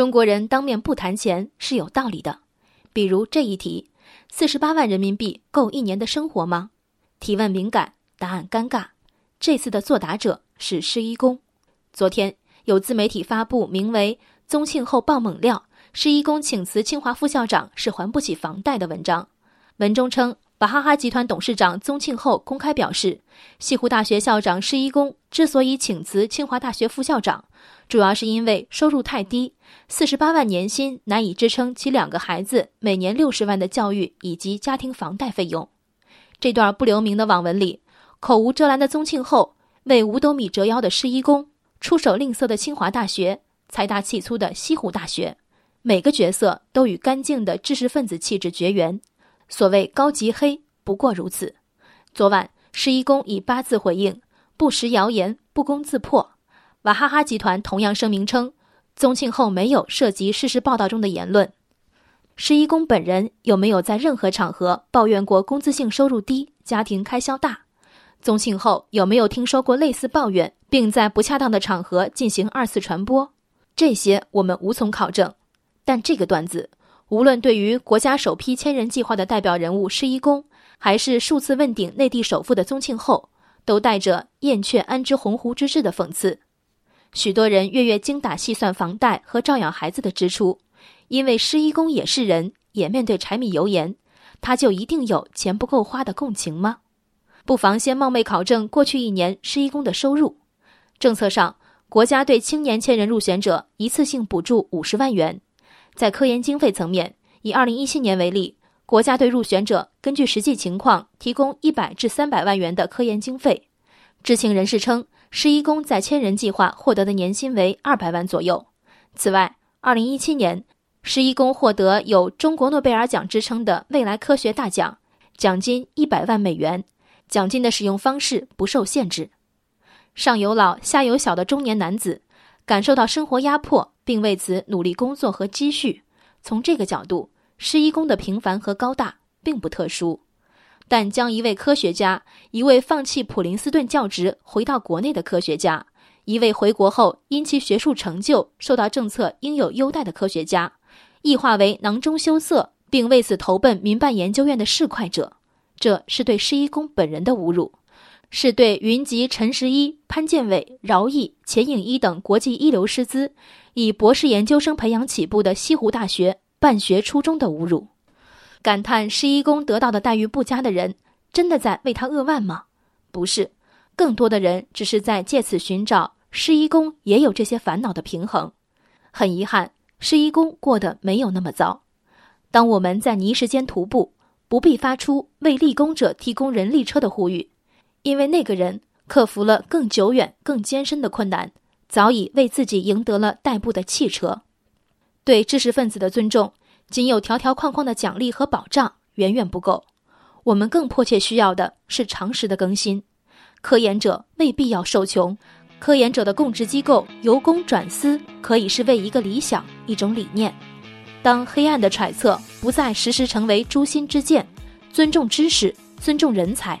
中国人当面不谈钱是有道理的。比如这一题：四十八万人民币够一年的生活吗？提问敏感，答案尴尬。这次的作答者是施一公。昨天有自媒体发布名为《宗庆后爆猛料：施一公请辞清华副校长是还不起房贷》的文章。文中称，娃哈哈集团董事长宗庆后公开表示，西湖大学校长施一公之所以请辞清华大学副校长，主要是因为收入太低，四十八万年薪难以支撑其两个孩子每年六十万的教育以及家庭房贷费用。这段不留名的网文里。口无遮拦的宗庆后为五斗米折腰的施一公，出手吝啬的清华大学，财大气粗的西湖大学，每个角色都与干净的知识分子气质绝缘。所谓高级黑，不过如此。昨晚，施一公以八字回应：不实谣言，不攻自破。娃哈哈集团同样声明称，宗庆后没有涉及事实报道中的言论。施一公本人有没有在任何场合抱怨过工资性收入低、家庭开销大？宗庆后有没有听说过类似抱怨，并在不恰当的场合进行二次传播？这些我们无从考证。但这个段子，无论对于国家首批千人计划的代表人物施一公，还是数次问鼎内地首富的宗庆后，都带着“燕雀安知鸿鹄之志”的讽刺。许多人月月精打细算房贷和照养孩子的支出，因为施一公也是人，也面对柴米油盐，他就一定有钱不够花的共情吗？不妨先冒昧考证过去一年施一公的收入。政策上，国家对青年千人入选者一次性补助五十万元。在科研经费层面，以二零一七年为例，国家对入选者根据实际情况提供一百至三百万元的科研经费。知情人士称，施一公在千人计划获得的年薪为二百万左右。此外，二零一七年，施一公获得有“中国诺贝尔奖”之称的未来科学大奖，奖金一百万美元。奖金的使用方式不受限制，上有老下有小的中年男子，感受到生活压迫，并为此努力工作和积蓄。从这个角度，施一公的平凡和高大并不特殊。但将一位科学家，一位放弃普林斯顿教职回到国内的科学家，一位回国后因其学术成就受到政策应有优待的科学家，异化为囊中羞涩，并为此投奔民办研究院的市侩者。这是对施一公本人的侮辱，是对云集陈十一、潘建伟、饶毅、钱颖一等国际一流师资，以博士研究生培养起步的西湖大学办学初中的侮辱。感叹施一公得到的待遇不佳的人，真的在为他扼腕吗？不是，更多的人只是在借此寻找施一公也有这些烦恼的平衡。很遗憾，施一公过得没有那么糟。当我们在泥石间徒步。不必发出为立功者提供人力车的呼吁，因为那个人克服了更久远、更艰深的困难，早已为自己赢得了代步的汽车。对知识分子的尊重，仅有条条框框的奖励和保障远远不够。我们更迫切需要的是常识的更新。科研者未必要受穷，科研者的供职机构由公转私，可以是为一个理想、一种理念。当黑暗的揣测不再时时成为诛心之剑，尊重知识，尊重人才，